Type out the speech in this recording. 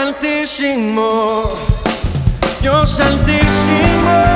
altísimo, Dios altísimo.